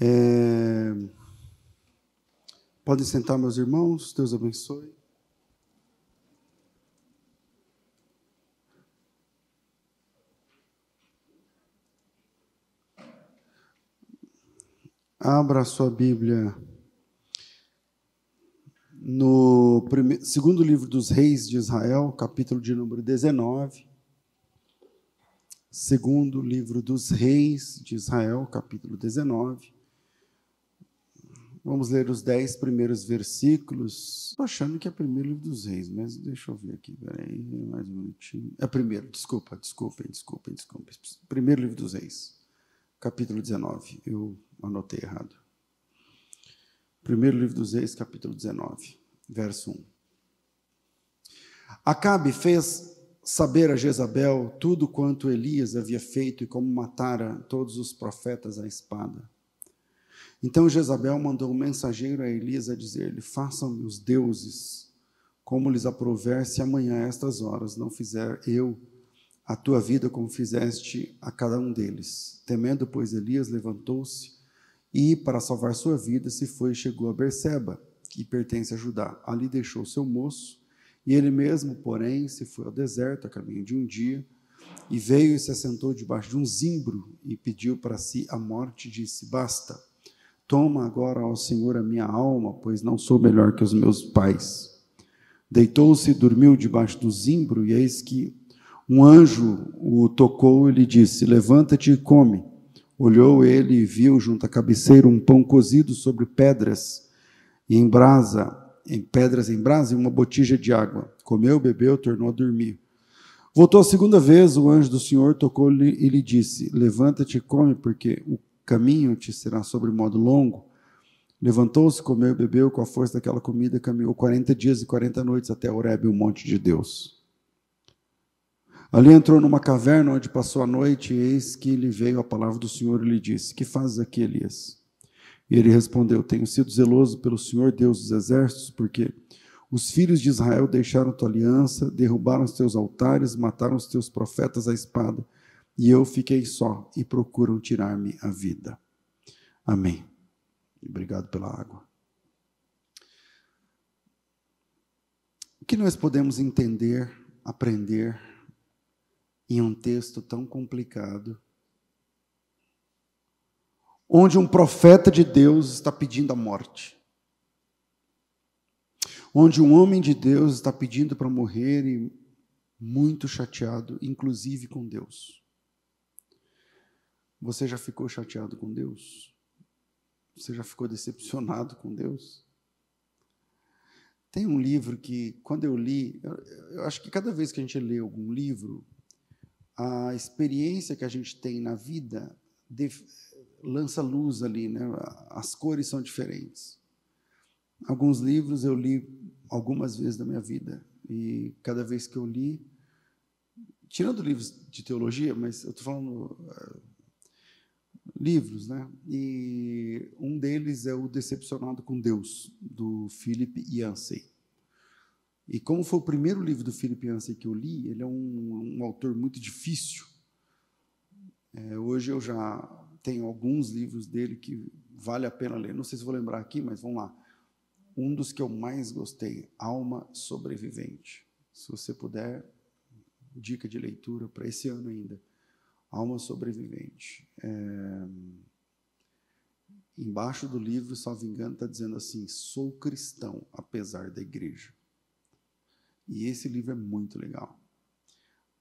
É... Podem sentar, meus irmãos, Deus abençoe. Abra a sua Bíblia no primeiro, segundo livro dos reis de Israel, capítulo de número 19. Segundo livro dos reis de Israel, capítulo 19. Vamos ler os dez primeiros versículos. Estou achando que é primeiro livro dos reis, mas deixa eu ver aqui, peraí, mais um minutinho. É primeiro, desculpa, desculpem, desculpem, desculpem. Primeiro livro dos reis, capítulo 19. Eu anotei errado. Primeiro livro dos reis, capítulo 19, verso 1. Acabe fez saber a Jezabel tudo quanto Elias havia feito e como matara todos os profetas à espada. Então Jezabel mandou um mensageiro a Elias a dizer-lhe: Façam-me os deuses, como lhes aprover, se amanhã a estas horas não fizer eu a tua vida como fizeste a cada um deles. Temendo, pois, Elias levantou-se e, para salvar sua vida, se foi e chegou a Berseba, que pertence a Judá. Ali deixou seu moço, e ele mesmo, porém, se foi ao deserto a caminho de um dia, e veio e se assentou debaixo de um zimbro e pediu para si a morte, disse: Basta Toma agora, ó Senhor, a minha alma, pois não sou melhor que os meus pais. Deitou-se e dormiu debaixo do zimbro, e eis que um anjo o tocou e lhe disse: Levanta-te e come. Olhou ele e viu junto à cabeceira um pão cozido sobre pedras e em brasa, em pedras em brasa e uma botija de água. Comeu, bebeu, tornou a dormir. Voltou a segunda vez, o anjo do Senhor tocou-lhe e lhe disse: Levanta-te e come, porque o caminho te será sobre modo longo. Levantou-se, comeu e bebeu, com a força daquela comida, caminhou 40 dias e 40 noites até Horebe, o monte de Deus. Ali entrou numa caverna onde passou a noite, e eis que lhe veio a palavra do Senhor e lhe disse: Que fazes aqui, Elias? E ele respondeu: Tenho sido zeloso pelo Senhor Deus dos exércitos, porque os filhos de Israel deixaram tua aliança, derrubaram os teus altares, mataram os teus profetas à espada e eu fiquei só e procuram tirar-me a vida. Amém. Obrigado pela água. O que nós podemos entender, aprender em um texto tão complicado, onde um profeta de Deus está pedindo a morte, onde um homem de Deus está pedindo para morrer e muito chateado, inclusive com Deus. Você já ficou chateado com Deus? Você já ficou decepcionado com Deus? Tem um livro que, quando eu li, eu, eu acho que cada vez que a gente lê algum livro, a experiência que a gente tem na vida lança luz ali, né? as cores são diferentes. Alguns livros eu li algumas vezes na minha vida, e cada vez que eu li, tirando livros de teologia, mas eu estou falando eh, livros, né? E um deles é o Decepcionado com Deus, do Philip Yancey. E como foi o primeiro livro do Philip Yancey que eu li, ele é um, um autor muito difícil. É, hoje eu já tenho alguns livros dele que vale a pena ler. Não sei se vou lembrar aqui, mas vamos lá. Um dos que eu mais gostei, Alma Sobrevivente. Se você puder, dica de leitura para esse ano ainda alma sobrevivente. É... Embaixo do livro, salvo engano, está dizendo assim: sou cristão, apesar da igreja. E esse livro é muito legal.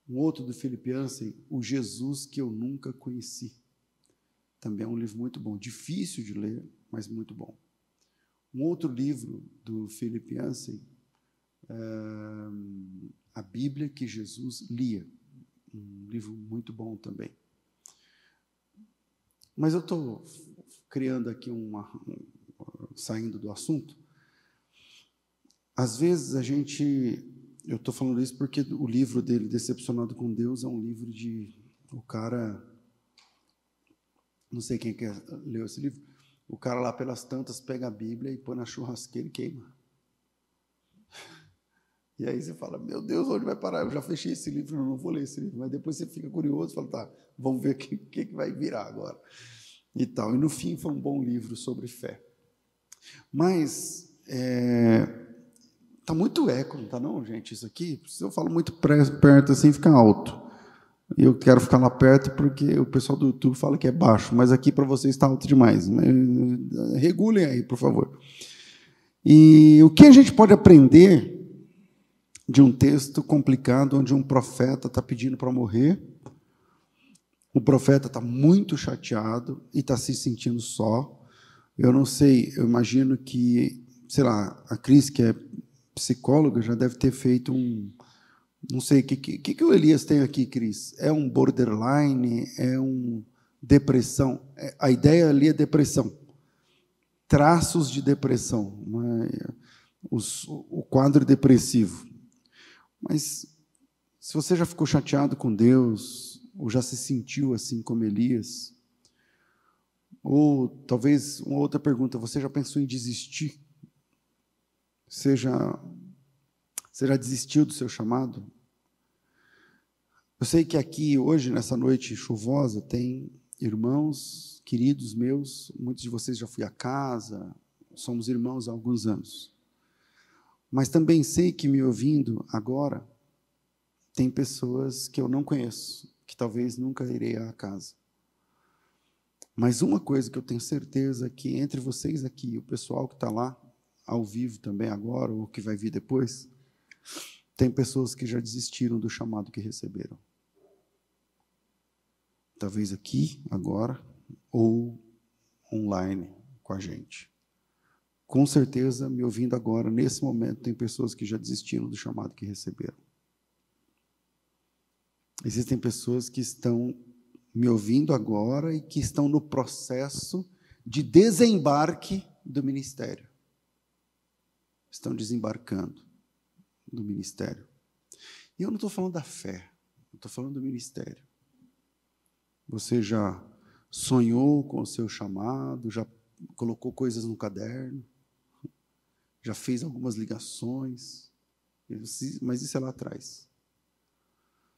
Um outro do Filipe Ansem, O Jesus que eu nunca conheci. Também é um livro muito bom, difícil de ler, mas muito bom. Um outro livro do Filipe Ansem, é... A Bíblia que Jesus lia um livro muito bom também. Mas eu estou criando aqui uma, um, saindo do assunto. Às vezes a gente, eu estou falando isso porque o livro dele, Decepcionado com Deus, é um livro de o cara, não sei quem quer leu esse livro, o cara lá pelas tantas pega a Bíblia e põe na churrasqueira e queima. E aí você fala, meu Deus, onde vai parar? Eu já fechei esse livro, não vou ler esse livro. Mas depois você fica curioso, fala, tá, vamos ver o que, que, que vai virar agora. e tal. E no fim foi um bom livro sobre fé. Mas é, tá muito eco, não tá não, gente? Isso aqui, se eu falo muito perto assim, fica alto. E eu quero ficar lá perto porque o pessoal do YouTube fala que é baixo, mas aqui para vocês está alto demais. Regulem aí, por favor. E o que a gente pode aprender de um texto complicado onde um profeta está pedindo para morrer? O profeta está muito chateado e está se sentindo só. Eu não sei, eu imagino que, sei lá, a Cris, que é psicóloga, já deve ter feito um, não sei, o que, que, que o Elias tem aqui, Cris? É um borderline? É um depressão? É, a ideia ali é depressão. Traços de depressão. É? Os, o quadro depressivo. Mas se você já ficou chateado com Deus, ou já se sentiu assim como Elias, ou talvez uma outra pergunta, você já pensou em desistir? Seja você já desistiu do seu chamado? Eu sei que aqui, hoje, nessa noite chuvosa, tem irmãos queridos meus, muitos de vocês já fui à casa, somos irmãos há alguns anos. Mas também sei que me ouvindo agora, tem pessoas que eu não conheço, que talvez nunca irei à casa. Mas uma coisa que eu tenho certeza é que entre vocês aqui, o pessoal que está lá, ao vivo também agora, ou que vai vir depois, tem pessoas que já desistiram do chamado que receberam. Talvez aqui, agora, ou online com a gente. Com certeza, me ouvindo agora, nesse momento, tem pessoas que já desistiram do chamado que receberam. Existem pessoas que estão me ouvindo agora e que estão no processo de desembarque do ministério. Estão desembarcando do ministério. E eu não estou falando da fé, estou falando do ministério. Você já sonhou com o seu chamado, já colocou coisas no caderno, já fez algumas ligações, mas isso é lá atrás.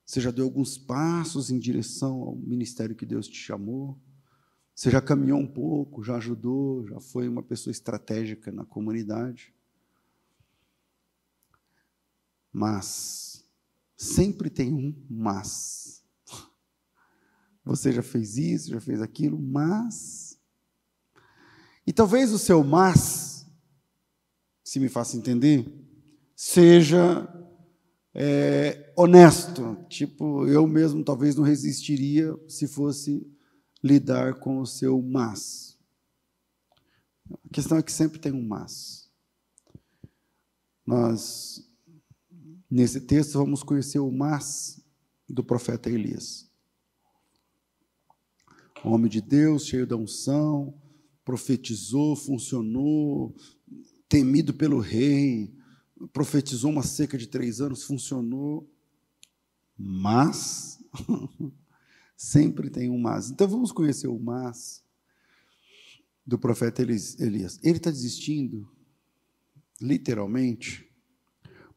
Você já deu alguns passos em direção ao ministério que Deus te chamou. Você já caminhou um pouco, já ajudou, já foi uma pessoa estratégica na comunidade. Mas, sempre tem um mas. Você já fez isso, já fez aquilo, mas. E talvez o seu mas, se me faça entender, seja é, honesto. Tipo, eu mesmo talvez não resistiria se fosse lidar com o seu mas. A questão é que sempre tem um mas. Nós Nesse texto, vamos conhecer o mas do profeta Elias. Homem de Deus, cheio da unção, profetizou, funcionou, temido pelo rei, profetizou uma seca de três anos, funcionou, mas sempre tem um mas. Então vamos conhecer o mas do profeta Elias. Ele está desistindo, literalmente,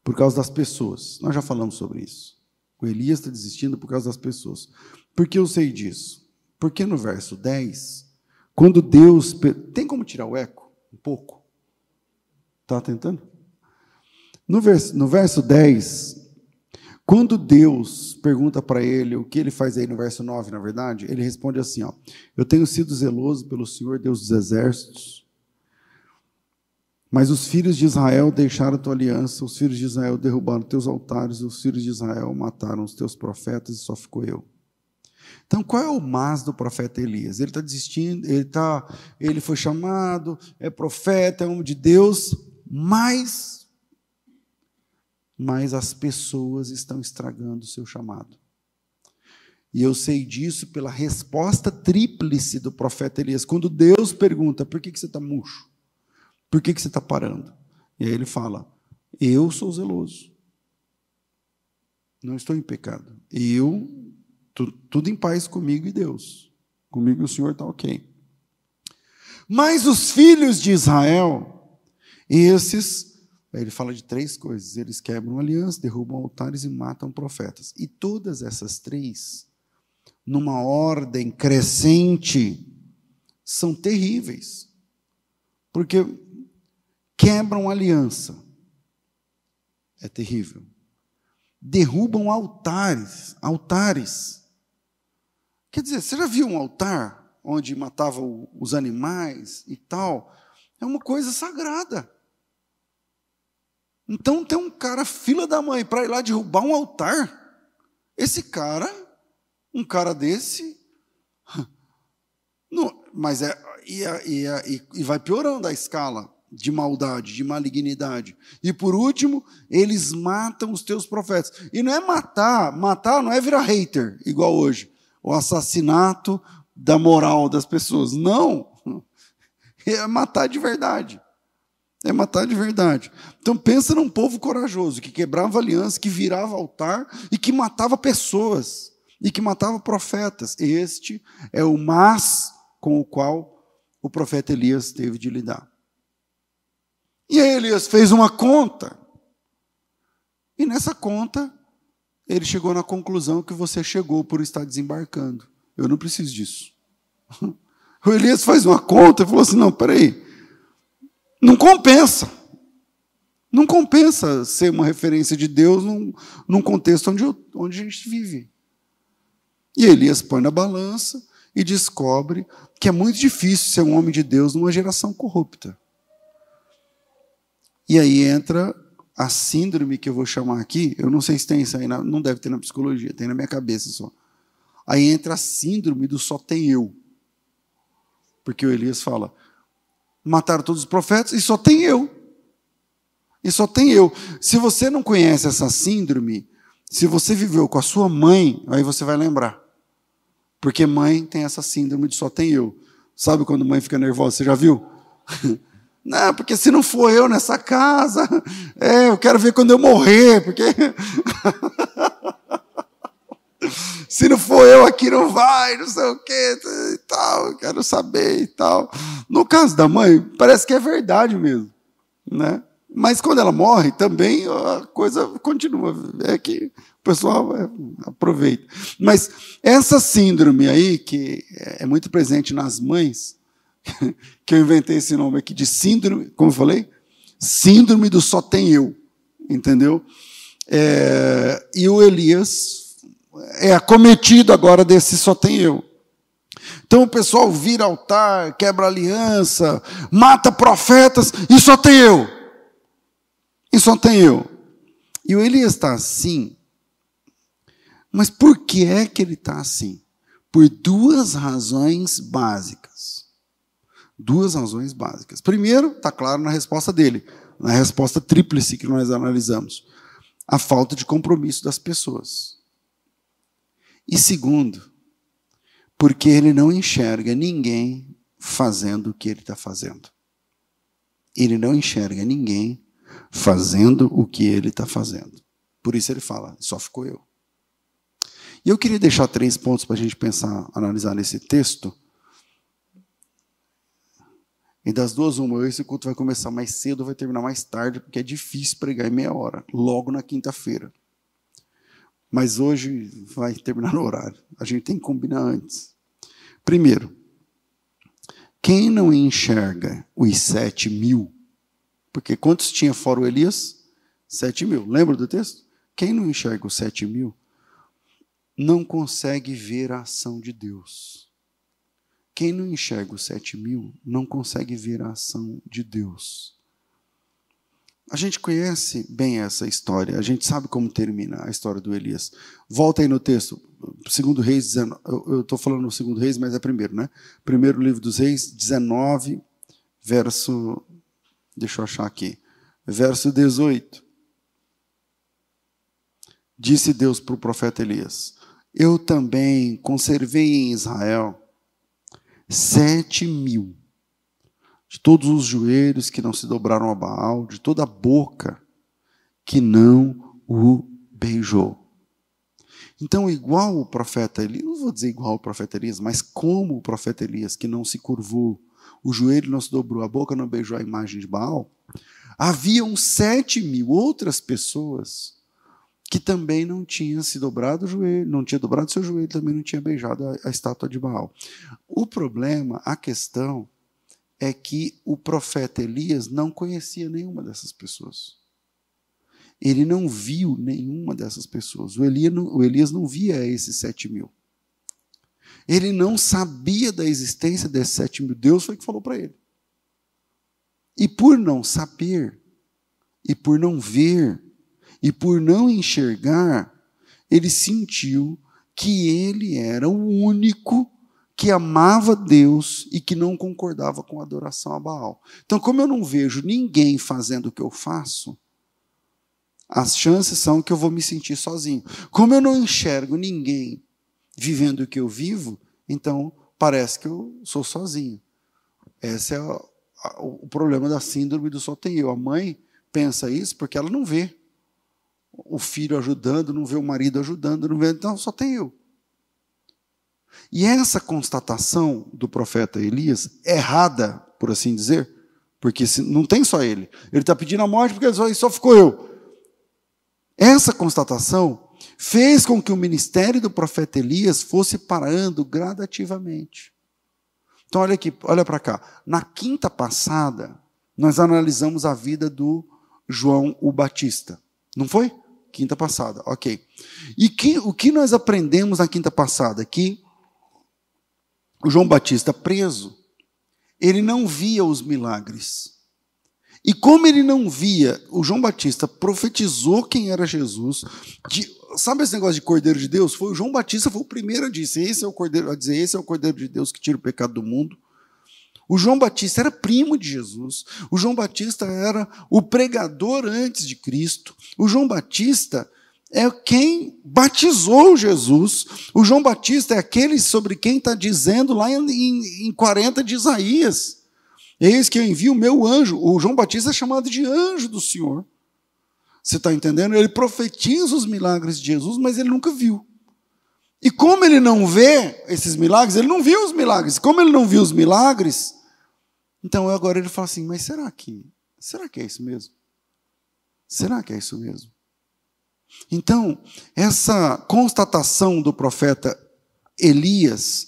por causa das pessoas. Nós já falamos sobre isso. O Elias está desistindo por causa das pessoas. Por que eu sei disso? Porque no verso 10, quando Deus. Tem como tirar o eco? Um pouco? Está tentando? No verso, no verso 10, quando Deus pergunta para ele o que ele faz aí no verso 9, na verdade, ele responde assim: ó, Eu tenho sido zeloso pelo Senhor, Deus dos exércitos, mas os filhos de Israel deixaram a tua aliança, os filhos de Israel derrubaram teus altares, os filhos de Israel mataram os teus profetas e só ficou eu. Então, qual é o mas do profeta Elias? Ele está desistindo, ele, tá, ele foi chamado, é profeta, é homem de Deus, mas, mas as pessoas estão estragando o seu chamado. E eu sei disso pela resposta tríplice do profeta Elias. Quando Deus pergunta, por que, que você está murcho? Por que, que você está parando? E aí ele fala: Eu sou zeloso. Não estou em pecado. Eu, tu, tudo em paz comigo e Deus. Comigo o Senhor está ok. Mas os filhos de Israel, esses, ele fala de três coisas: eles quebram aliança, derrubam altares e matam profetas. E todas essas três, numa ordem crescente, são terríveis, porque quebram aliança. É terrível. Derrubam altares, altares. Quer dizer, você já viu um altar onde matavam os animais e tal? É uma coisa sagrada. Então tem um cara fila da mãe para ir lá derrubar um altar. Esse cara, um cara desse, não, mas é e, e, e vai piorando a escala de maldade, de malignidade. E por último, eles matam os teus profetas. E não é matar, matar não é virar hater, igual hoje, o assassinato da moral das pessoas. Não. É matar de verdade. É matar de verdade. Então pensa num povo corajoso que quebrava aliança, que virava altar e que matava pessoas e que matava profetas. Este é o mas com o qual o profeta Elias teve de lidar. E aí Elias fez uma conta. E nessa conta, ele chegou na conclusão que você chegou por estar desembarcando. Eu não preciso disso. O Elias faz uma conta e falou assim: não, peraí. Não compensa. Não compensa ser uma referência de Deus num, num contexto onde, onde a gente vive. E Elias põe na balança e descobre que é muito difícil ser um homem de Deus numa geração corrupta. E aí entra a síndrome que eu vou chamar aqui, eu não sei se tem isso aí, não deve ter na psicologia, tem na minha cabeça só. Aí entra a síndrome do só tem eu. Porque o Elias fala: mataram todos os profetas e só tem eu. E só tem eu. Se você não conhece essa síndrome, se você viveu com a sua mãe, aí você vai lembrar. Porque mãe tem essa síndrome de só tem eu. Sabe quando mãe fica nervosa? Você já viu? Não, porque se não for eu nessa casa, é, eu quero ver quando eu morrer, porque se não for eu aqui não vai, não sei o que e tal, quero saber e tal. No caso da mãe, parece que é verdade mesmo, né? Mas quando ela morre, também a coisa continua. É que o pessoal é, aproveita. Mas essa síndrome aí, que é muito presente nas mães, que eu inventei esse nome aqui de síndrome, como eu falei? Síndrome do só tem eu, entendeu? É, e o Elias é acometido agora desse só tem eu. Então o pessoal vira altar, quebra aliança, mata profetas e só tem eu. E só tem eu. E o Elias está assim. Mas por que é que ele está assim? Por duas razões básicas. Duas razões básicas. Primeiro, está claro na resposta dele, na resposta tríplice que nós analisamos: a falta de compromisso das pessoas. E segundo, porque ele não enxerga ninguém fazendo o que ele está fazendo. Ele não enxerga ninguém fazendo o que ele está fazendo. Por isso ele fala: só ficou eu. E eu queria deixar três pontos para a gente pensar, analisar nesse texto e das duas, uma, esse culto vai começar mais cedo, vai terminar mais tarde, porque é difícil pregar em meia hora, logo na quinta-feira. Mas hoje vai terminar no horário. A gente tem que combinar antes. Primeiro, quem não enxerga os sete mil, porque quantos tinha fora o Elias? Sete mil. Lembra do texto? Quem não enxerga os sete mil, não consegue ver a ação de Deus. Quem não enxerga os sete mil não consegue ver a ação de Deus. A gente conhece bem essa história, a gente sabe como termina a história do Elias. Volta aí no texto, segundo Reis, 19, eu estou falando no segundo Reis, mas é primeiro, né? Primeiro livro dos Reis, 19, verso, deixa eu achar aqui, verso 18. Disse Deus para o profeta Elias: Eu também conservei em Israel Sete mil. De todos os joelhos que não se dobraram a Baal, de toda a boca que não o beijou. Então, igual o profeta Elias, não vou dizer igual o profeta Elias, mas como o profeta Elias, que não se curvou, o joelho não se dobrou, a boca não beijou a imagem de Baal, haviam sete mil outras pessoas que também não tinha se dobrado o joelho, não tinha dobrado seu joelho, também não tinha beijado a, a estátua de Baal. O problema, a questão, é que o profeta Elias não conhecia nenhuma dessas pessoas. Ele não viu nenhuma dessas pessoas. O Elias não, o Elias não via esses sete mil. Ele não sabia da existência desses sete mil. Deus foi que falou para ele. E por não saber, e por não ver, e por não enxergar, ele sentiu que ele era o único que amava Deus e que não concordava com a adoração a Baal. Então, como eu não vejo ninguém fazendo o que eu faço, as chances são que eu vou me sentir sozinho. Como eu não enxergo ninguém vivendo o que eu vivo, então parece que eu sou sozinho. Esse é o, o problema da síndrome do só tem eu. A mãe pensa isso porque ela não vê o filho ajudando, não vê o marido ajudando, não vê, então só tem eu. E essa constatação do profeta Elias, errada, por assim dizer, porque não tem só ele. Ele está pedindo a morte porque só, só ficou eu. Essa constatação fez com que o ministério do profeta Elias fosse parando gradativamente. Então, olha aqui, olha para cá. Na quinta passada, nós analisamos a vida do João o Batista. Não foi? Quinta passada, ok. E que, o que nós aprendemos na quinta passada? Que o João Batista preso, ele não via os milagres. E como ele não via, o João Batista profetizou quem era Jesus. De, sabe esse negócio de Cordeiro de Deus? Foi o João Batista foi o primeiro a dizer, esse é o Cordeiro, a dizer, esse é o Cordeiro de Deus que tira o pecado do mundo. O João Batista era primo de Jesus. O João Batista era o pregador antes de Cristo. O João Batista é quem batizou Jesus. O João Batista é aquele sobre quem está dizendo lá em, em 40 de Isaías. Eis que eu envio o meu anjo. O João Batista é chamado de anjo do Senhor. Você está entendendo? Ele profetiza os milagres de Jesus, mas ele nunca viu. E como ele não vê esses milagres, ele não viu os milagres. Como ele não viu os milagres, então agora ele fala assim: mas será que, será que é isso mesmo? Será que é isso mesmo? Então, essa constatação do profeta Elias,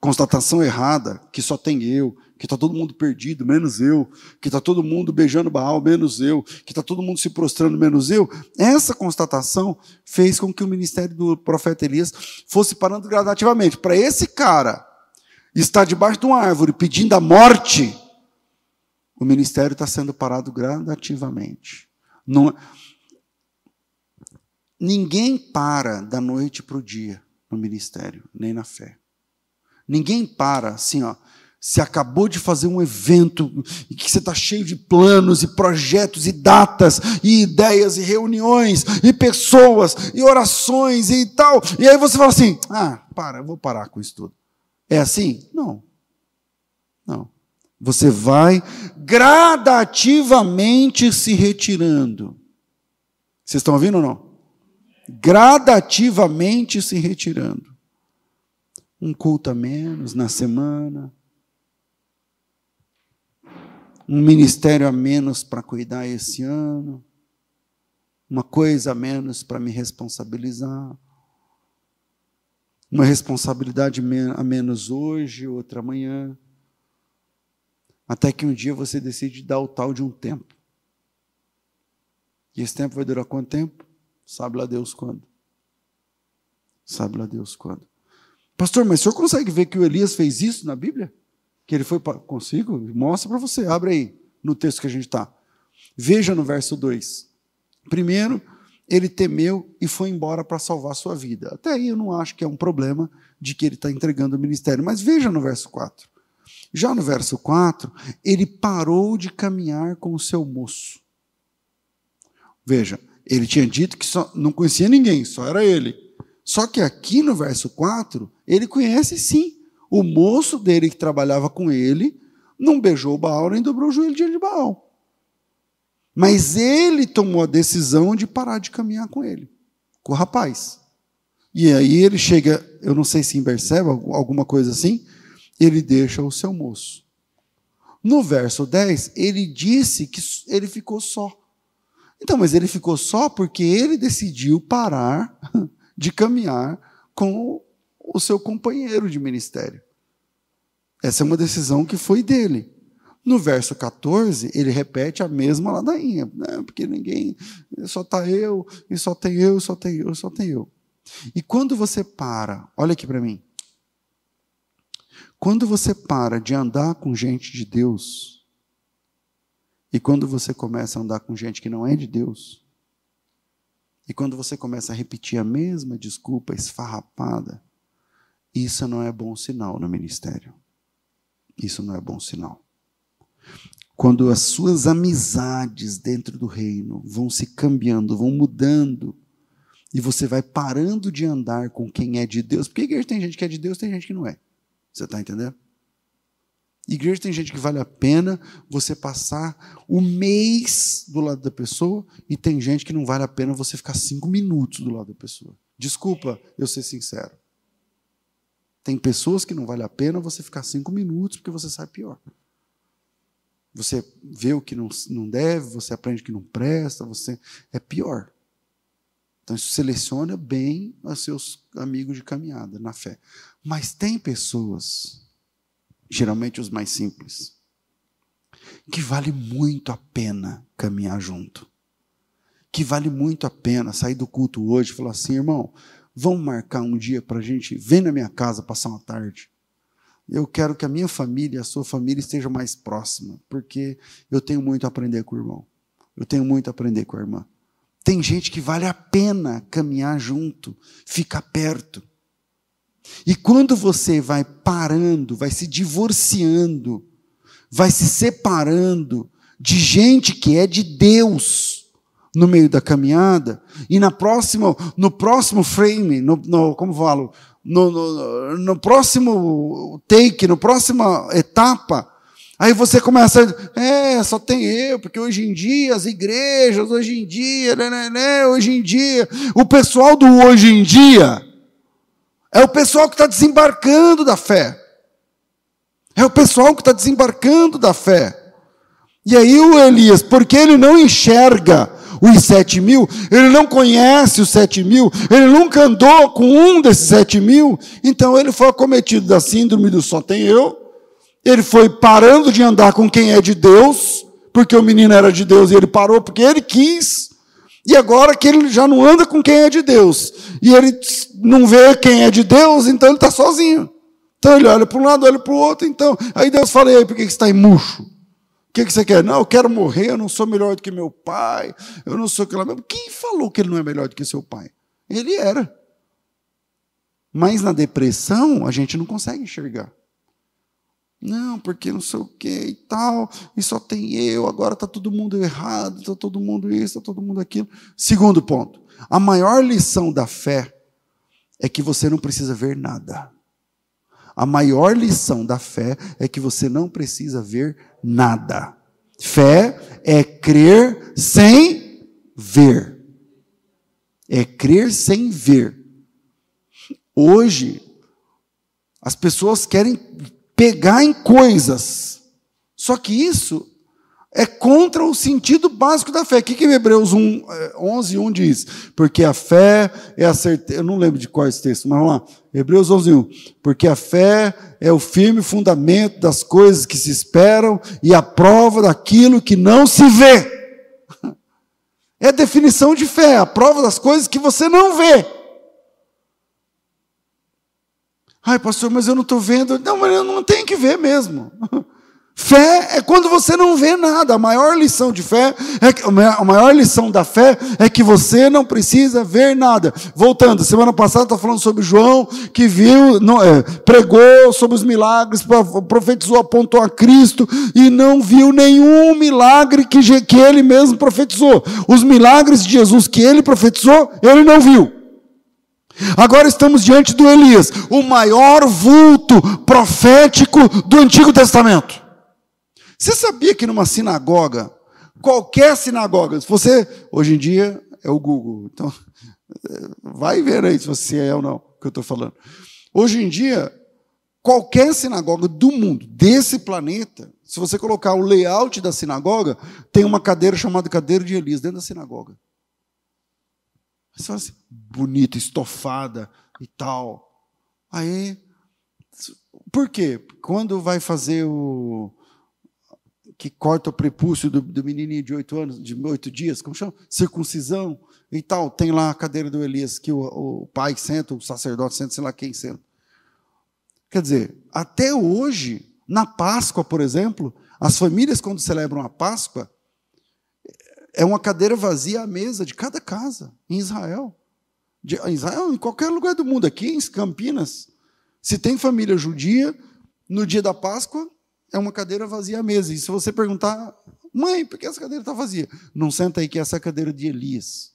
constatação errada, que só tem eu, que está todo mundo perdido, menos eu, que está todo mundo beijando Baal, menos eu, que está todo mundo se prostrando, menos eu, essa constatação fez com que o ministério do profeta Elias fosse parando gradativamente. Para esse cara estar debaixo de uma árvore pedindo a morte, o ministério está sendo parado gradativamente. Não, Ninguém para da noite para o dia no ministério, nem na fé. Ninguém para assim, ó. Se acabou de fazer um evento e que você está cheio de planos e projetos e datas e ideias e reuniões e pessoas e orações e tal. E aí você fala assim: ah, para, eu vou parar com isso tudo. É assim? Não. Não. Você vai gradativamente se retirando. Vocês estão ouvindo ou não? Gradativamente se retirando. Um culto a menos na semana, um ministério a menos para cuidar esse ano, uma coisa a menos para me responsabilizar, uma responsabilidade a menos hoje, outra amanhã, até que um dia você decide dar o tal de um tempo. E esse tempo vai durar quanto tempo? Sabe lá Deus quando. Sabe lá Deus quando. Pastor, mas o senhor consegue ver que o Elias fez isso na Bíblia? Que ele foi para. Consigo? Mostra para você, abre aí no texto que a gente está. Veja no verso 2. Primeiro, ele temeu e foi embora para salvar sua vida. Até aí eu não acho que é um problema de que ele está entregando o ministério. Mas veja no verso 4. Já no verso 4, ele parou de caminhar com o seu moço. Veja, ele tinha dito que só, não conhecia ninguém, só era ele. Só que aqui no verso 4, ele conhece sim. O moço dele que trabalhava com ele não beijou Baal nem dobrou o joelho diante de Baal. Mas ele tomou a decisão de parar de caminhar com ele, com o rapaz. E aí ele chega, eu não sei se em alguma coisa assim, ele deixa o seu moço. No verso 10, ele disse que ele ficou só. Então, mas ele ficou só porque ele decidiu parar de caminhar com o seu companheiro de ministério. Essa é uma decisão que foi dele. No verso 14, ele repete a mesma ladainha, né? porque ninguém, só está eu, e só tem eu, só tem eu, só tem eu. E quando você para, olha aqui para mim, quando você para de andar com gente de Deus, e quando você começa a andar com gente que não é de Deus, e quando você começa a repetir a mesma desculpa esfarrapada, isso não é bom sinal no ministério. Isso não é bom sinal. Quando as suas amizades dentro do reino vão se cambiando, vão mudando, e você vai parando de andar com quem é de Deus, porque igreja tem gente que é de Deus, tem gente que não é. Você está entendendo? Igreja tem gente que vale a pena você passar o mês do lado da pessoa e tem gente que não vale a pena você ficar cinco minutos do lado da pessoa. Desculpa eu ser sincero. Tem pessoas que não vale a pena você ficar cinco minutos porque você sai pior. Você vê o que não, não deve, você aprende o que não presta, você é pior. Então seleciona bem os seus amigos de caminhada na fé. Mas tem pessoas, geralmente os mais simples, que vale muito a pena caminhar junto. Que vale muito a pena sair do culto hoje e falar assim, irmão, vamos marcar um dia para a gente, vem na minha casa passar uma tarde. Eu quero que a minha família, a sua família esteja mais próxima, porque eu tenho muito a aprender com o irmão. Eu tenho muito a aprender com a irmã. Tem gente que vale a pena caminhar junto, ficar perto. E quando você vai parando, vai se divorciando, vai se separando de gente que é de Deus no meio da caminhada, e na próxima, no próximo frame, no, no como falo, no, no, no próximo take, no próxima etapa, Aí você começa, é, só tem eu, porque hoje em dia as igrejas, hoje em dia, né, né, né, hoje em dia, o pessoal do hoje em dia é o pessoal que está desembarcando da fé. É o pessoal que está desembarcando da fé. E aí o Elias, porque ele não enxerga os sete mil, ele não conhece os sete mil, ele nunca andou com um desses sete mil, então ele foi acometido da síndrome do só tem eu, ele foi parando de andar com quem é de Deus, porque o menino era de Deus e ele parou porque ele quis. E agora que ele já não anda com quem é de Deus, e ele não vê quem é de Deus, então ele está sozinho. Então ele olha para um lado, olha para o outro, então. Aí Deus fala, e aí, por que você está em murcho? O que, que você quer? Não, eu quero morrer, eu não sou melhor do que meu pai, eu não sou aquela. Quem falou que ele não é melhor do que seu pai? Ele era. Mas na depressão, a gente não consegue enxergar. Não, porque não sei o que e tal, e só tem eu, agora está todo mundo errado, está todo mundo isso, está todo mundo aquilo. Segundo ponto, a maior lição da fé é que você não precisa ver nada. A maior lição da fé é que você não precisa ver nada. Fé é crer sem ver. É crer sem ver. Hoje, as pessoas querem pegar em coisas. Só que isso é contra o sentido básico da fé. O que, que Hebreus 1, 11, 1 diz? Porque a fé é a certeza. Eu não lembro de qual é esse texto, mas vamos lá. Hebreus 11, 1. Porque a fé é o firme fundamento das coisas que se esperam e a prova daquilo que não se vê. É a definição de fé, a prova das coisas que você não vê. Ai, pastor, mas eu não estou vendo. Não, mas eu não tenho que ver mesmo. Fé é quando você não vê nada. A maior lição de fé, é que, a maior lição da fé é que você não precisa ver nada. Voltando, semana passada está falando sobre João que viu, não, é, pregou sobre os milagres, profetizou, apontou a Cristo e não viu nenhum milagre que, que ele mesmo profetizou. Os milagres de Jesus que ele profetizou, ele não viu. Agora estamos diante do Elias, o maior vulto profético do Antigo Testamento. Você sabia que numa sinagoga, qualquer sinagoga, se você, hoje em dia, é o Google, então, vai ver aí se você é ou não, o que eu estou falando. Hoje em dia, qualquer sinagoga do mundo, desse planeta, se você colocar o layout da sinagoga, tem uma cadeira chamada cadeira de Elias dentro da sinagoga. Você fala assim, bonita, estofada e tal. Aí, por quê? Quando vai fazer o. que corta o prepúcio do, do menininho de oito anos, de oito dias, como chama? Circuncisão e tal. Tem lá a cadeira do Elias que o, o pai senta, o sacerdote senta, sei lá quem senta. Quer dizer, até hoje, na Páscoa, por exemplo, as famílias, quando celebram a Páscoa, é uma cadeira vazia à mesa de cada casa, em Israel. De, em Israel, em qualquer lugar do mundo, aqui em Campinas, se tem família judia, no dia da Páscoa, é uma cadeira vazia à mesa. E se você perguntar, mãe, por que essa cadeira está vazia? Não senta aí que essa é a cadeira de Elias.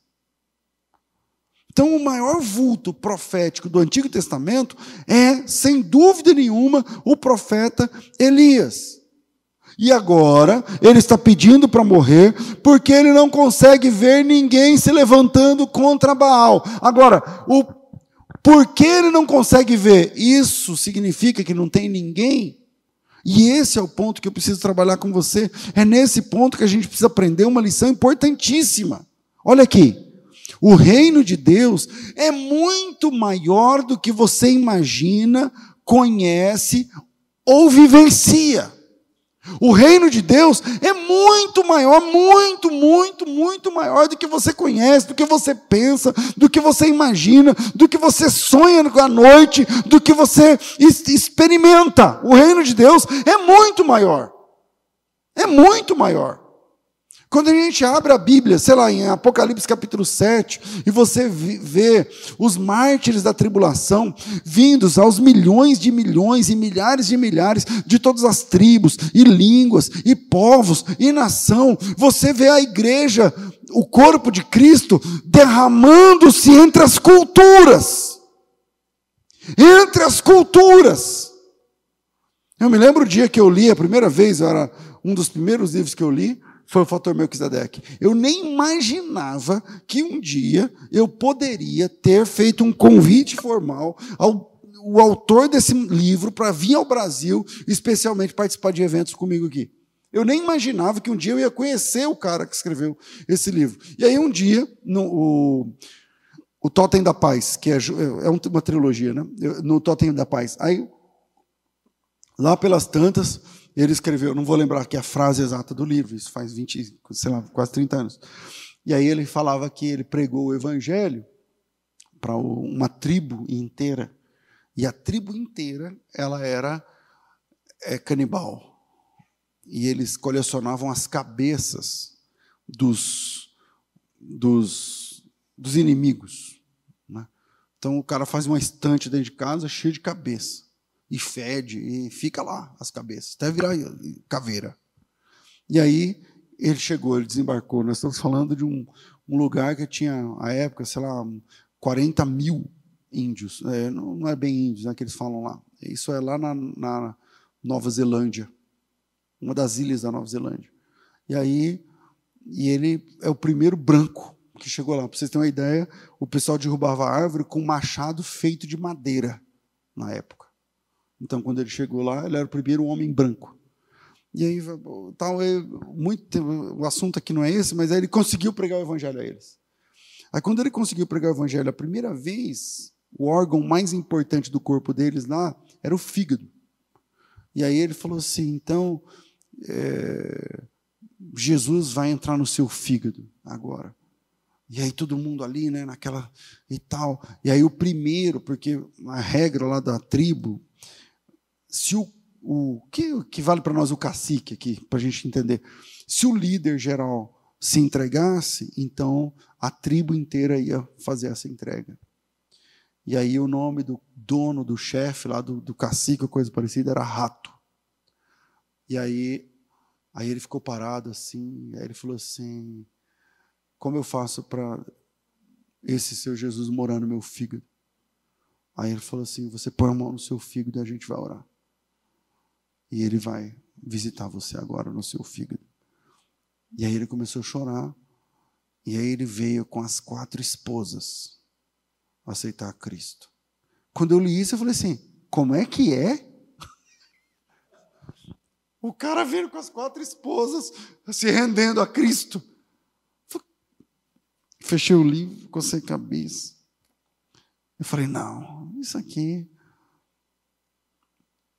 Então, o maior vulto profético do Antigo Testamento é, sem dúvida nenhuma, o profeta Elias. E agora ele está pedindo para morrer porque ele não consegue ver ninguém se levantando contra Baal. Agora, o porque ele não consegue ver, isso significa que não tem ninguém. E esse é o ponto que eu preciso trabalhar com você. É nesse ponto que a gente precisa aprender uma lição importantíssima. Olha aqui. O reino de Deus é muito maior do que você imagina, conhece ou vivencia. O reino de Deus é muito maior, muito, muito, muito maior do que você conhece, do que você pensa, do que você imagina, do que você sonha à noite, do que você experimenta. O reino de Deus é muito maior. É muito maior. Quando a gente abre a Bíblia, sei lá, em Apocalipse capítulo 7, e você vê os mártires da tribulação vindos aos milhões de milhões e milhares de milhares de todas as tribos e línguas e povos e nação, você vê a igreja, o corpo de Cristo, derramando-se entre as culturas. Entre as culturas. Eu me lembro o dia que eu li a primeira vez, era um dos primeiros livros que eu li, foi o fator Melquisedeque. Eu nem imaginava que um dia eu poderia ter feito um convite formal ao o autor desse livro para vir ao Brasil, especialmente participar de eventos comigo aqui. Eu nem imaginava que um dia eu ia conhecer o cara que escreveu esse livro. E aí um dia, no, o, o Totem da Paz, que é, é uma trilogia, né? No Totem da Paz. Aí, lá pelas tantas, ele escreveu, não vou lembrar aqui a frase exata do livro, isso faz 20, sei lá, quase 30 anos. E aí ele falava que ele pregou o evangelho para uma tribo inteira. E a tribo inteira, ela era é, canibal. E eles colecionavam as cabeças dos, dos, dos inimigos. Né? Então o cara faz uma estante dentro de casa cheia de cabeça e fede, e fica lá as cabeças, até virar caveira. E aí ele chegou, ele desembarcou. Nós estamos falando de um, um lugar que tinha, à época, sei lá, 40 mil índios. É, não, não, é bem índios né, que eles falam lá. Isso é lá na, na Nova Zelândia, uma das ilhas da Nova Zelândia. E aí, e ele é o primeiro branco que chegou lá. Para vocês terem uma ideia, o pessoal derrubava a árvore com machado feito de madeira na época. Então, quando ele chegou lá, ele era o primeiro homem branco. E aí, tal, é, muito, o assunto aqui não é esse, mas aí ele conseguiu pregar o evangelho a eles. Aí, quando ele conseguiu pregar o evangelho a primeira vez, o órgão mais importante do corpo deles lá era o fígado. E aí ele falou assim: então, é, Jesus vai entrar no seu fígado agora. E aí todo mundo ali, né, naquela e tal. E aí o primeiro, porque a regra lá da tribo se o, o que, que vale para nós o cacique aqui, para a gente entender, se o líder geral se entregasse, então a tribo inteira ia fazer essa entrega. E aí o nome do dono, do chefe lá, do, do cacique, ou coisa parecida, era Rato. E aí, aí ele ficou parado assim, aí ele falou assim, como eu faço para esse seu Jesus morar no meu fígado? Aí ele falou assim, você põe a mão no seu fígado e a gente vai orar. E ele vai visitar você agora no seu fígado. E aí ele começou a chorar. E aí ele veio com as quatro esposas aceitar Cristo. Quando eu li isso, eu falei assim: como é que é? O cara vindo com as quatro esposas, se rendendo a Cristo. Fechei o livro, cocei a cabeça. Eu falei, não, isso aqui.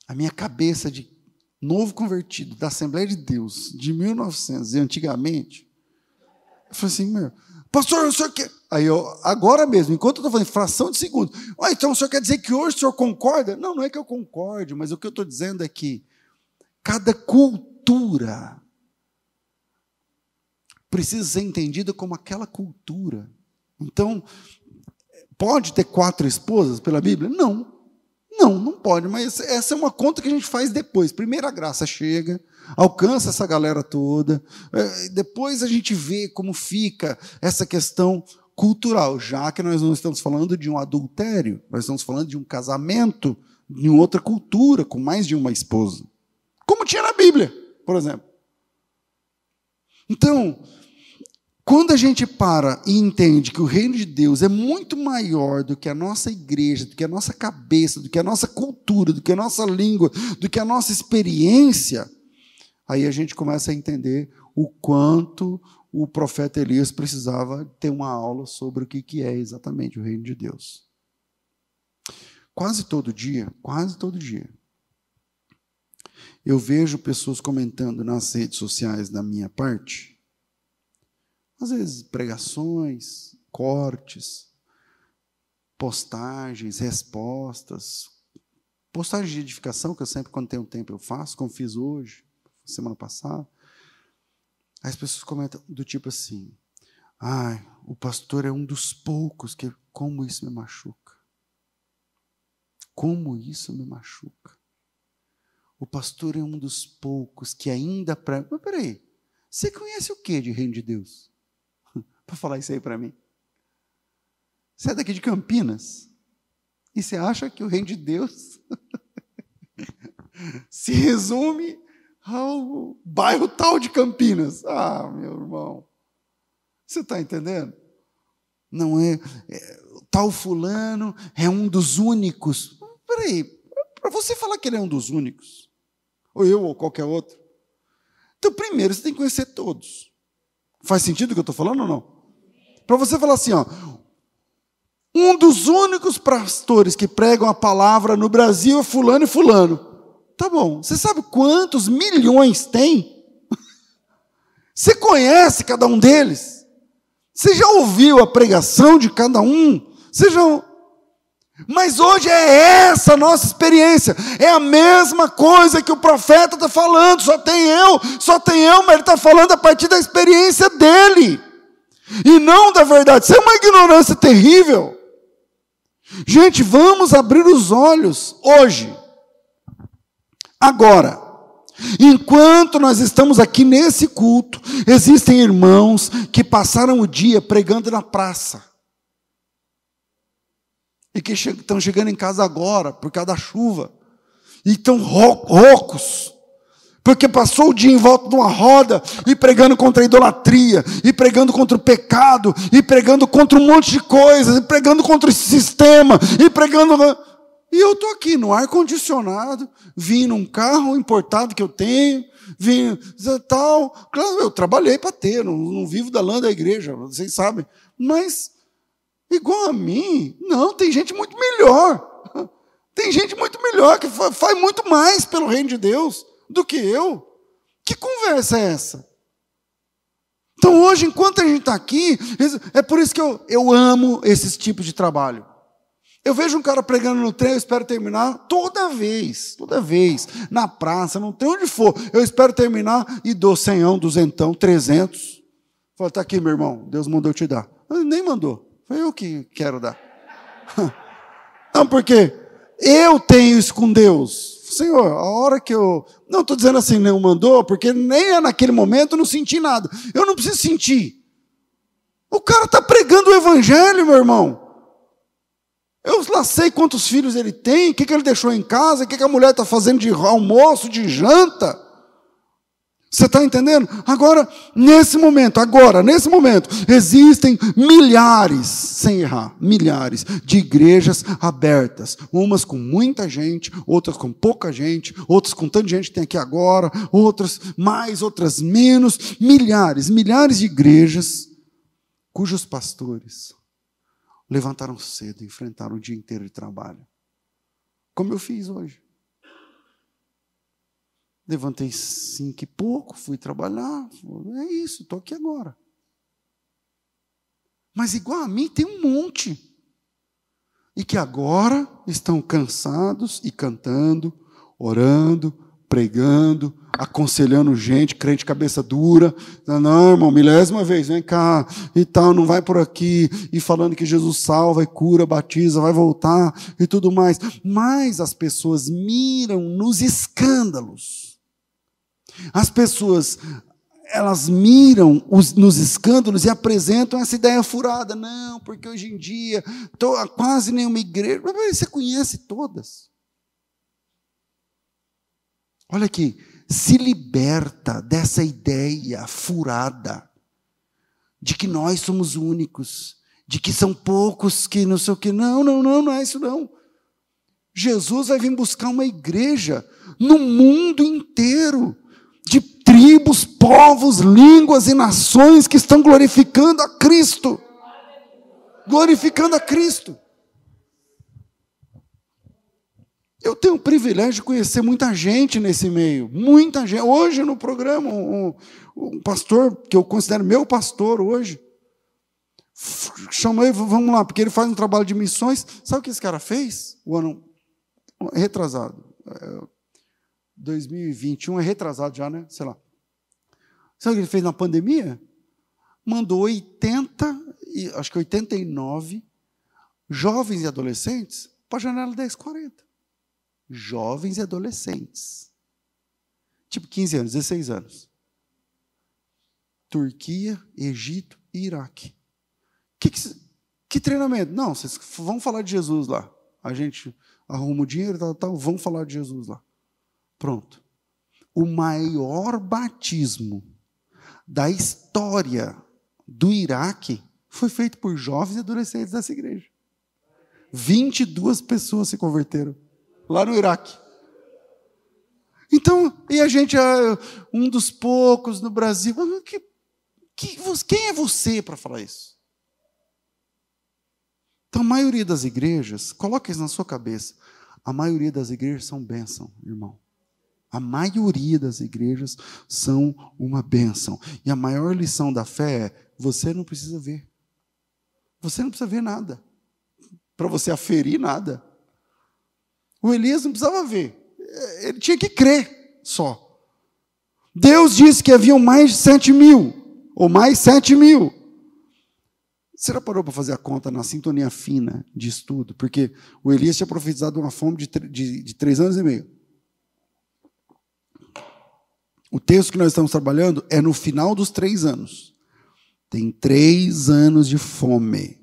A minha cabeça de novo convertido da Assembleia de Deus, de 1900 e antigamente. Eu falei assim, meu, pastor, o senhor quer. Aí eu, agora mesmo, enquanto eu estou falando, fração de segundo. Ah, então o senhor quer dizer que hoje o senhor concorda? Não, não é que eu concorde, mas o que eu estou dizendo é que cada cultura precisa ser entendida como aquela cultura. Então, pode ter quatro esposas pela Bíblia? Não. Não, não pode, mas essa é uma conta que a gente faz depois. Primeiro a graça chega, alcança essa galera toda, é, depois a gente vê como fica essa questão cultural, já que nós não estamos falando de um adultério, nós estamos falando de um casamento em outra cultura, com mais de uma esposa. Como tinha na Bíblia, por exemplo. Então, quando a gente para e entende que o reino de Deus é muito maior do que a nossa igreja, do que a nossa cabeça, do que a nossa cultura, do que a nossa língua, do que a nossa experiência, aí a gente começa a entender o quanto o profeta Elias precisava ter uma aula sobre o que é exatamente o reino de Deus. Quase todo dia, quase todo dia, eu vejo pessoas comentando nas redes sociais da minha parte às vezes, pregações, cortes, postagens, respostas, postagens de edificação, que eu sempre, quando tenho tempo, eu faço, como fiz hoje, semana passada. As pessoas comentam do tipo assim: ai, o pastor é um dos poucos que. Como isso me machuca? Como isso me machuca? O pastor é um dos poucos que ainda prega. Mas peraí, você conhece o que de reino de Deus? Para falar isso aí para mim. Você é daqui de Campinas e você acha que o reino de Deus se resume ao bairro tal de Campinas? Ah, meu irmão, você está entendendo? Não é, é, tal fulano é um dos únicos. Peraí, para você falar que ele é um dos únicos, ou eu ou qualquer outro, então primeiro você tem que conhecer todos. Faz sentido o que eu estou falando ou não? Para você falar assim, ó, um dos únicos pastores que pregam a palavra no Brasil é fulano e fulano. Tá bom. Você sabe quantos milhões tem? Você conhece cada um deles? Você já ouviu a pregação de cada um? Você já... Mas hoje é essa a nossa experiência. É a mesma coisa que o profeta está falando. Só tem eu, só tem eu, mas ele está falando a partir da experiência dele e não da verdade. Isso é uma ignorância terrível. Gente, vamos abrir os olhos hoje, agora. Enquanto nós estamos aqui nesse culto, existem irmãos que passaram o dia pregando na praça. E que estão chegando em casa agora por causa da chuva. E estão roucos porque passou o dia em volta de uma roda e pregando contra a idolatria, e pregando contra o pecado, e pregando contra um monte de coisas, e pregando contra esse sistema, e pregando. E eu estou aqui no ar-condicionado, vim num carro importado que eu tenho, vim tal. Claro, eu trabalhei para ter, não, não vivo da lã da igreja, vocês sabem. Mas, igual a mim, não, tem gente muito melhor. Tem gente muito melhor, que faz muito mais pelo reino de Deus do que eu. Que conversa é essa? Então, hoje, enquanto a gente está aqui, é por isso que eu, eu amo esses tipos de trabalho. Eu vejo um cara pregando no trem, eu espero terminar toda vez, toda vez, na praça, não tem onde for. Eu espero terminar e dou senhão, duzentão, trezentos. Fala, está aqui, meu irmão, Deus mandou te dar. Ele nem mandou, foi eu que quero dar. Não, porque eu tenho isso com Deus. Senhor, a hora que eu. Não estou dizendo assim, não mandou, porque nem é naquele momento eu não senti nada. Eu não preciso sentir. O cara está pregando o evangelho, meu irmão. Eu lá sei quantos filhos ele tem, o que, que ele deixou em casa, o que, que a mulher está fazendo de almoço, de janta. Você está entendendo? Agora, nesse momento, agora, nesse momento, existem milhares, sem errar, milhares de igrejas abertas. Umas com muita gente, outras com pouca gente, outras com tanta gente que tem aqui agora, outras mais, outras menos. Milhares, milhares de igrejas cujos pastores levantaram cedo, enfrentaram o dia inteiro de trabalho. Como eu fiz hoje. Levantei cinco e pouco, fui trabalhar. É isso, estou aqui agora. Mas igual a mim, tem um monte. E que agora estão cansados e cantando, orando, pregando, aconselhando gente, crente cabeça dura. Não, irmão, milésima vez, vem cá e tal, não vai por aqui. E falando que Jesus salva e cura, batiza, vai voltar e tudo mais. Mas as pessoas miram nos escândalos as pessoas, elas miram os, nos escândalos e apresentam essa ideia furada. Não, porque hoje em dia tô, quase nenhuma igreja. Mas você conhece todas. Olha aqui, se liberta dessa ideia furada de que nós somos únicos, de que são poucos que não sei o que. Não, não, não, não é isso não. Jesus vai vir buscar uma igreja no mundo inteiro de tribos, povos, línguas e nações que estão glorificando a Cristo. Glorificando a Cristo. Eu tenho o privilégio de conhecer muita gente nesse meio, muita gente. Hoje no programa, um, um pastor que eu considero meu pastor hoje, chamou ele, vamos lá, porque ele faz um trabalho de missões. Sabe o que esse cara fez? O ano retrasado. 2021 é retrasado já, né? Sei lá. Sabe o que ele fez na pandemia? Mandou 80, acho que 89 jovens e adolescentes para a janela 1040. Jovens e adolescentes. Tipo 15 anos, 16 anos. Turquia, Egito e Iraque. Que, que, que treinamento? Não, vocês vão falar de Jesus lá. A gente arruma o dinheiro, tal, tal, vão falar de Jesus lá. Pronto. O maior batismo da história do Iraque foi feito por jovens e adolescentes dessa igreja. 22 pessoas se converteram lá no Iraque. Então, e a gente é um dos poucos no Brasil. Que, que, quem é você para falar isso? Então, a maioria das igrejas, coloque isso na sua cabeça, a maioria das igrejas são bênção, irmão. A maioria das igrejas são uma bênção. E a maior lição da fé é: você não precisa ver. Você não precisa ver nada. Para você aferir nada. O Elias não precisava ver. Ele tinha que crer só. Deus disse que haviam mais de sete mil, ou mais sete mil. Você já parou para fazer a conta na sintonia fina de estudo? Porque o Elias tinha profetizado uma fome de, de, de três anos e meio. O texto que nós estamos trabalhando é no final dos três anos. Tem três anos de fome.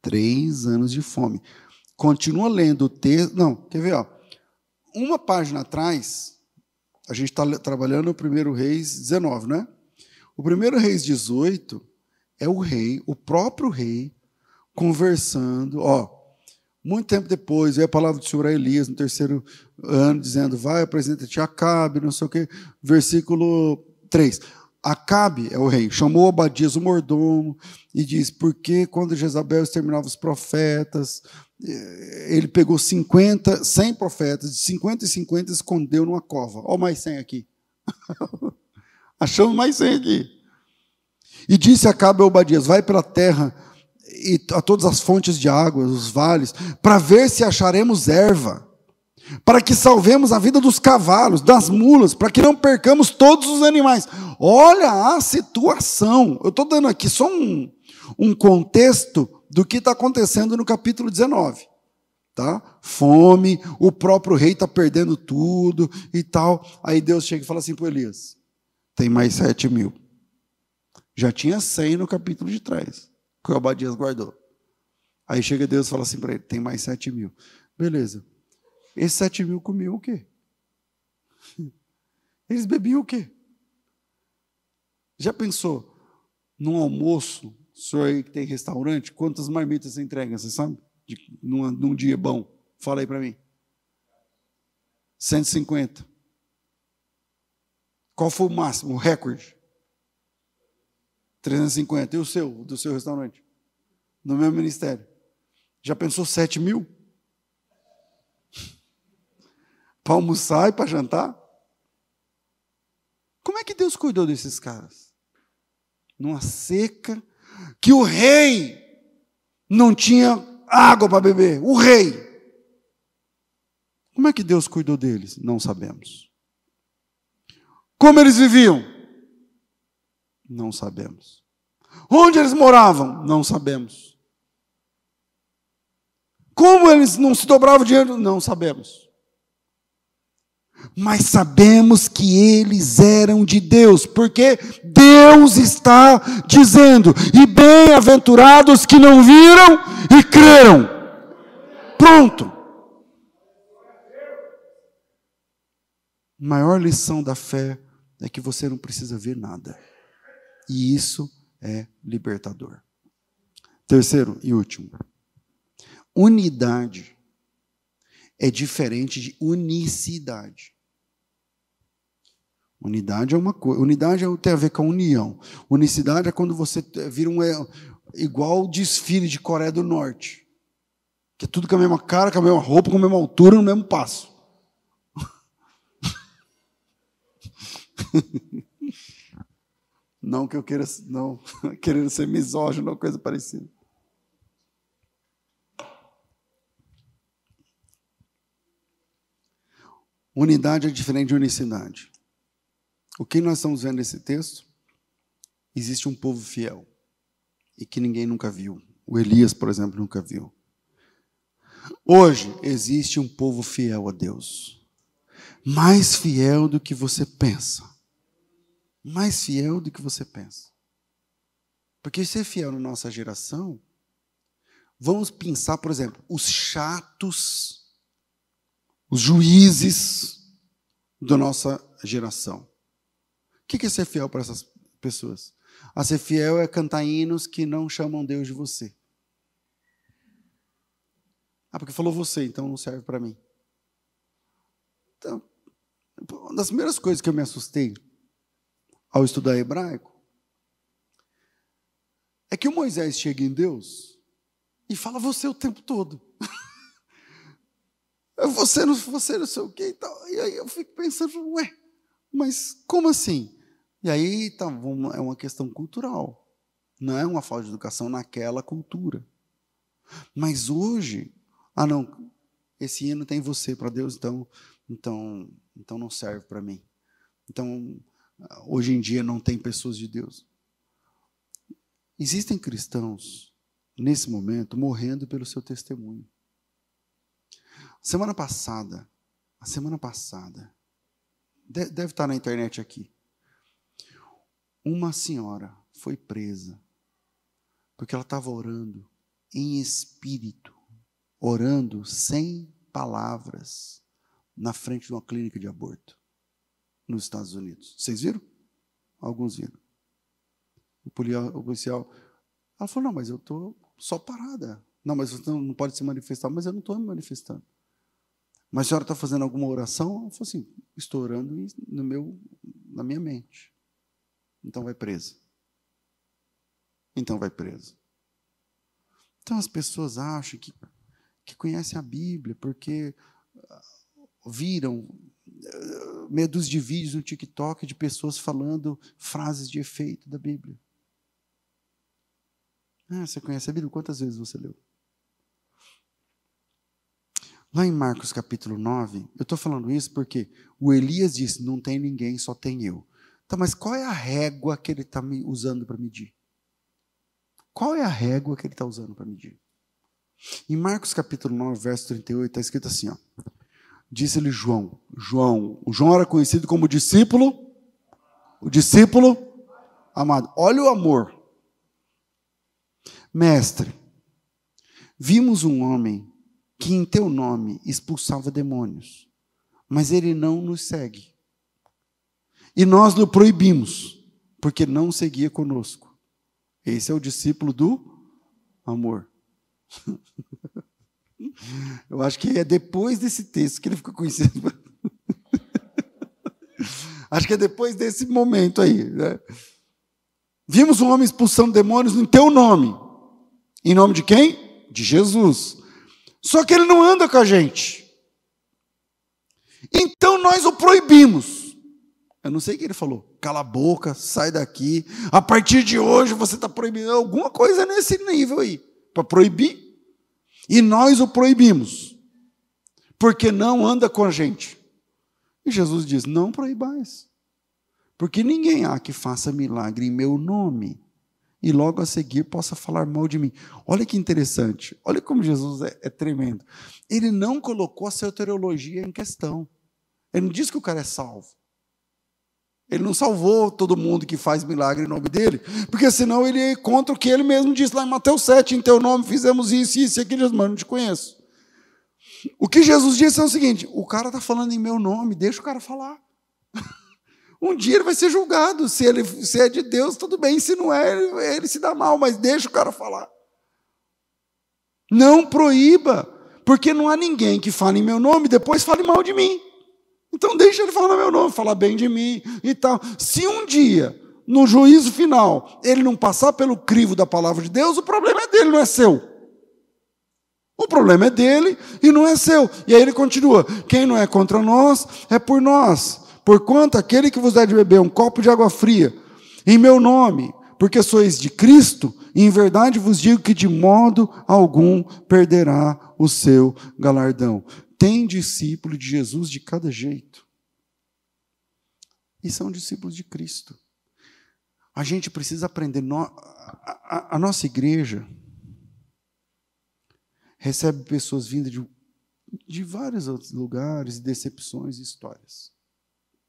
Três anos de fome. Continua lendo o texto. Não, quer ver? Ó. Uma página atrás, a gente está trabalhando o primeiro Reis 19, né? O primeiro Reis 18 é o rei, o próprio rei, conversando. Ó, muito tempo depois, veio a palavra do Senhor a Elias, no terceiro ano, dizendo: Vai, apresenta-te a Acabe, não sei o quê. Versículo 3. Acabe é o rei, chamou Abadias, o mordomo, e diz: Porque quando Jezabel exterminava os profetas, eh, ele pegou 50, 100 profetas, de 50 e 50 escondeu numa cova. Olha mais 100 aqui. Achamos mais 100 aqui. E disse Acabe a Obadias: Vai pela terra e a todas as fontes de água, os vales, para ver se acharemos erva, para que salvemos a vida dos cavalos, das mulas, para que não percamos todos os animais. Olha a situação. Eu estou dando aqui só um, um contexto do que está acontecendo no capítulo 19. Tá? Fome, o próprio rei está perdendo tudo e tal. Aí Deus chega e fala assim para Elias: tem mais sete mil. Já tinha cem no capítulo de trás que o Abadias guardou. Aí chega Deus e fala assim para ele: tem mais sete mil. Beleza. Esses sete mil comiam o quê? Eles bebiam o quê? Já pensou num almoço, o senhor aí que tem restaurante, quantas marmitas você entrega, você sabe? De, num, num dia bom. Fala aí para mim. 150. Qual foi o máximo, o recorde? 350. E o seu, do seu restaurante? No meu ministério. Já pensou 7 mil? Para almoçar e para jantar? Como é que Deus cuidou desses caras? Numa seca, que o rei não tinha água para beber. O rei. Como é que Deus cuidou deles? Não sabemos. Como eles viviam? Não sabemos. Onde eles moravam? Não sabemos. Como eles não se dobravam dinheiro? Não sabemos. Mas sabemos que eles eram de Deus, porque Deus está dizendo: e bem-aventurados que não viram e creram. Pronto. maior lição da fé é que você não precisa ver nada. E isso é libertador. Terceiro e último. Unidade é diferente de unicidade. Unidade é uma coisa. Unidade é tem a ver com a união. Unicidade é quando você vira um é, igual desfile de Coreia do Norte. Que é tudo com a mesma cara, com a mesma roupa, com a mesma altura, no mesmo passo. Não que eu queira, não, querendo ser misógino ou coisa parecida. Unidade é diferente de unicidade. O que nós estamos vendo nesse texto? Existe um povo fiel e que ninguém nunca viu. O Elias, por exemplo, nunca viu. Hoje existe um povo fiel a Deus, mais fiel do que você pensa mais fiel do que você pensa. Porque ser fiel na nossa geração, vamos pensar, por exemplo, os chatos, os juízes da nossa geração. O que é ser fiel para essas pessoas? A ser fiel é cantar hinos que não chamam Deus de você. Ah, porque falou você, então não serve para mim. Então, uma das primeiras coisas que eu me assustei ao estudar hebraico é que o Moisés chega em Deus e fala você o tempo todo. você não, você não sei o que e tal. E aí eu fico pensando, ué, mas como assim? E aí tá, é uma questão cultural. Não é uma falta de educação naquela cultura. Mas hoje, ah não, esse hino tem você para Deus, então, então, então não serve para mim. Então, hoje em dia não tem pessoas de Deus. Existem cristãos, nesse momento, morrendo pelo seu testemunho. Semana passada, a semana passada, deve estar na internet aqui, uma senhora foi presa porque ela estava orando em espírito, orando sem palavras, na frente de uma clínica de aborto nos Estados Unidos. Vocês viram? Alguns viram. O policial, ela falou: não, mas eu estou só parada. Não, mas você não pode se manifestar, mas eu não estou me manifestando. Mas a senhora está fazendo alguma oração? Ela falou assim: estou orando no meu, na minha mente. Então vai presa. Então vai preso. Então as pessoas acham que, que conhecem a Bíblia porque viram meia dúzia de vídeos no TikTok de pessoas falando frases de efeito da Bíblia. Ah, você conhece a Bíblia? Quantas vezes você leu? Lá em Marcos capítulo 9, eu estou falando isso porque o Elias disse: não tem ninguém, só tem eu. Tá, mas qual é a régua que ele está usando para medir? Qual é a régua que ele está usando para medir? Em Marcos capítulo 9, verso 38, está escrito assim: ó, Disse-lhe João. João, o João era conhecido como discípulo, o discípulo amado. Olha o amor. Mestre, vimos um homem que em teu nome expulsava demônios, mas ele não nos segue. E nós lhe proibimos, porque não seguia conosco. Esse é o discípulo do amor. Eu acho que é depois desse texto que ele ficou conhecido. Acho que é depois desse momento aí. Né? Vimos um homem expulsando demônios em teu nome. Em nome de quem? De Jesus. Só que ele não anda com a gente. Então nós o proibimos. Eu não sei o que ele falou. Cala a boca, sai daqui. A partir de hoje você está proibindo alguma coisa nesse nível aí. Para proibir. E nós o proibimos. Porque não anda com a gente. E Jesus diz: Não proibais. Porque ninguém há que faça milagre em meu nome e logo a seguir possa falar mal de mim. Olha que interessante. Olha como Jesus é, é tremendo. Ele não colocou a soteriologia em questão. Ele não disse que o cara é salvo. Ele não salvou todo mundo que faz milagre em nome dele, porque senão ele ia contra o que ele mesmo disse lá em Mateus 7, em teu nome fizemos isso, isso e aquilo, mas não te conheço. O que Jesus disse é o seguinte: o cara está falando em meu nome, deixa o cara falar. Um dia ele vai ser julgado. Se ele se é de Deus, tudo bem. Se não é, ele, ele se dá mal, mas deixa o cara falar. Não proíba, porque não há ninguém que fale em meu nome e depois fale mal de mim. Então deixa ele falar meu nome, falar bem de mim e tal. Se um dia, no juízo final, ele não passar pelo crivo da palavra de Deus, o problema é dele, não é seu. O problema é dele e não é seu. E aí ele continua: quem não é contra nós é por nós. Porquanto aquele que vos dá de beber um copo de água fria, em meu nome, porque sois de Cristo, em verdade vos digo que de modo algum perderá o seu galardão tem discípulo de Jesus de cada jeito. E são discípulos de Cristo. A gente precisa aprender. A, nossa igreja recebe pessoas vindas de, de vários outros lugares, decepções e histórias.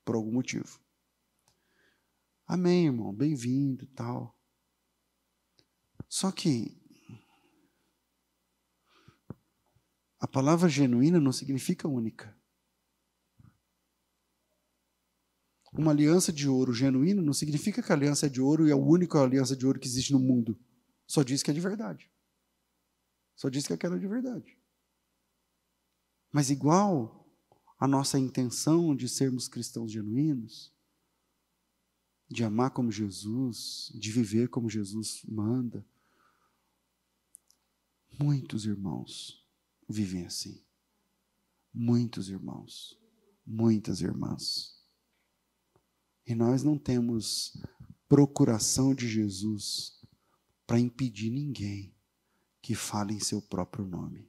Por algum motivo. Amém, irmão. Bem-vindo tal. Só que A palavra genuína não significa única. Uma aliança de ouro genuína não significa que a aliança é de ouro e é a única aliança de ouro que existe no mundo. Só diz que é de verdade. Só diz que aquela é de verdade. Mas igual a nossa intenção de sermos cristãos genuínos, de amar como Jesus, de viver como Jesus manda, muitos irmãos vivem assim. Muitos irmãos, muitas irmãs. E nós não temos procuração de Jesus para impedir ninguém que fale em seu próprio nome.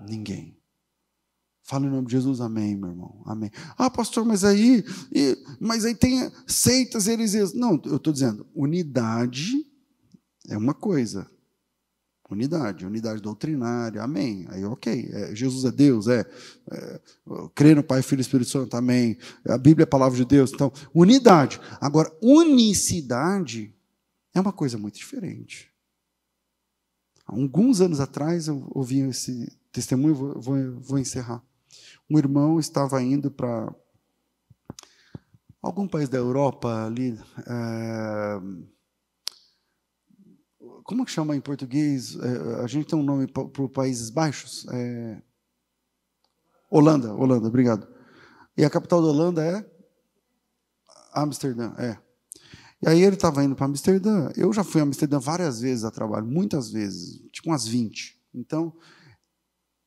Ninguém. Fala em nome de Jesus, amém, meu irmão. Amém. Ah, pastor, mas aí, mas aí tem seitas, heresias. Não, eu estou dizendo, unidade é uma coisa, Unidade, unidade doutrinária, amém. Aí, ok. É, Jesus é Deus, é. é crer no Pai, Filho e Espírito Santo, amém. A Bíblia é a palavra de Deus. Então, unidade. Agora, unicidade é uma coisa muito diferente. Há alguns anos atrás, eu ouvi esse testemunho, vou, vou, vou encerrar. Um irmão estava indo para algum país da Europa ali. É, como que chama em português? É, a gente tem um nome para os Países Baixos? É... Holanda, Holanda, obrigado. E a capital da Holanda é Amsterdã, é. E aí ele estava indo para Amsterdã. Eu já fui a Amsterdã várias vezes a trabalho, muitas vezes, tipo umas 20. Então,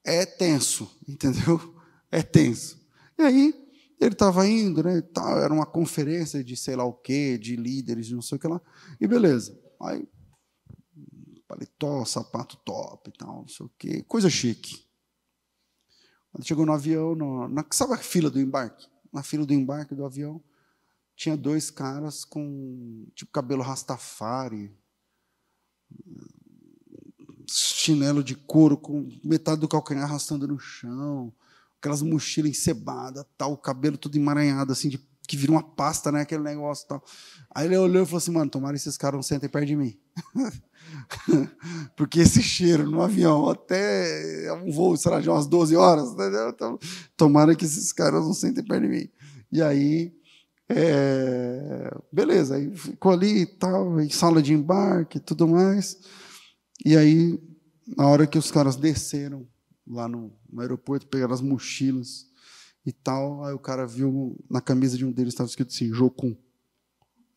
é tenso, entendeu? É tenso. E aí, ele estava indo, né? Era uma conferência de sei lá o quê, de líderes, não sei o que lá. E beleza. Aí paletó, sapato top e tal, não sei o quê, coisa chique. Quando chegou no avião, no, na, sabe a fila do embarque? Na fila do embarque do avião, tinha dois caras com tipo cabelo rastafari, chinelo de couro com metade do calcanhar arrastando no chão, aquelas mochilas encebadas, tal, o cabelo todo emaranhado assim de que vira uma pasta, né, aquele negócio tal. Aí ele olhou e falou assim, mano, tomara esses caras não sentem perto de mim. Porque esse cheiro no avião, até um voo, sei lá, de umas 12 horas? Então, tomara que esses caras não sentem perto de mim. E aí, É, beleza, aí ficou ali e tal, em sala de embarque e tudo mais. E aí, na hora que os caras desceram lá no, no aeroporto, pegaram as mochilas e tal, aí o cara viu na camisa de um deles estava escrito assim, Jocum.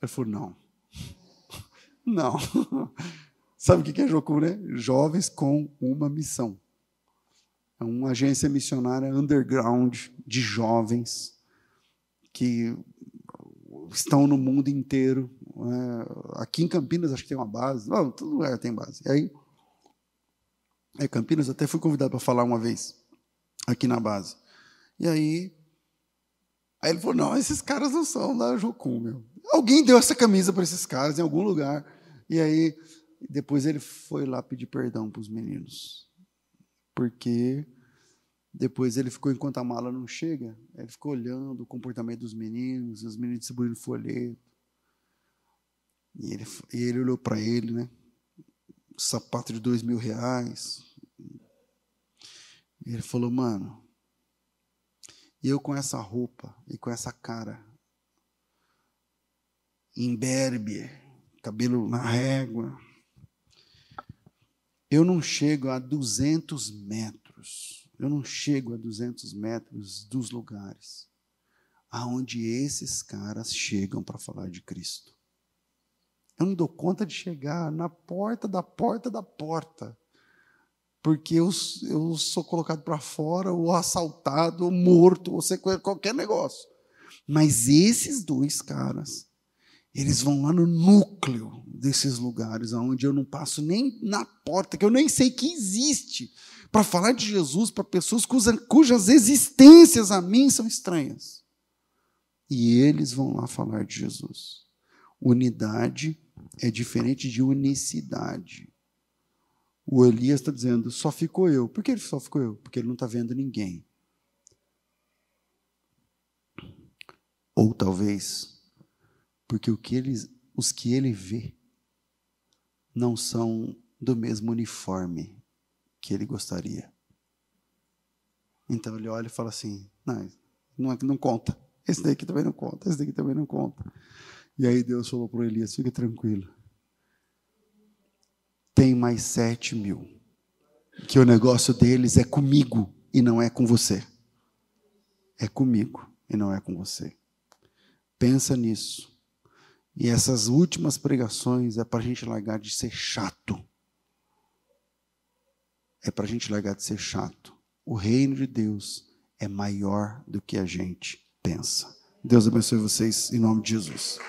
Ele falou, não. não. Sabe o que é Jocum, né? Jovens com uma missão. É uma agência missionária underground de jovens que estão no mundo inteiro. É, aqui em Campinas acho que tem uma base. Não, todo lugar tem base. E aí, é, Campinas até fui convidado para falar uma vez aqui na base. E aí, aí ele falou: não, esses caras não são da Jocum, meu. Alguém deu essa camisa para esses caras em algum lugar. E aí, depois ele foi lá pedir perdão para os meninos porque depois ele ficou, enquanto a mala não chega, ele ficou olhando o comportamento dos meninos, os meninos distribuindo folheto. E ele, e ele olhou para ele, né? Sapato de dois mil reais. E ele falou, mano, eu com essa roupa e com essa cara, imberbe, cabelo na régua, eu não chego a 200 metros, eu não chego a 200 metros dos lugares aonde esses caras chegam para falar de Cristo. Eu não dou conta de chegar na porta da porta da porta, porque eu, eu sou colocado para fora, ou assaltado, ou morto, ou qualquer negócio. Mas esses dois caras, eles vão lá no núcleo desses lugares, onde eu não passo nem na porta, que eu nem sei que existe, para falar de Jesus para pessoas cuja, cujas existências a mim são estranhas. E eles vão lá falar de Jesus. Unidade é diferente de unicidade. O Elias está dizendo, só ficou eu. Por que ele só ficou eu? Porque ele não está vendo ninguém. Ou talvez porque que ele, os que ele vê não são do mesmo uniforme que ele gostaria. Então ele olha e fala assim: não, não, não conta. Esse daqui também não conta, esse daqui também não conta. E aí Deus falou para Elias: fica tranquilo. Tem mais sete mil. Que o negócio deles é comigo e não é com você. É comigo e não é com você. Pensa nisso. E essas últimas pregações é para a gente largar de ser chato. É para a gente largar de ser chato. O reino de Deus é maior do que a gente pensa. Deus abençoe vocês em nome de Jesus.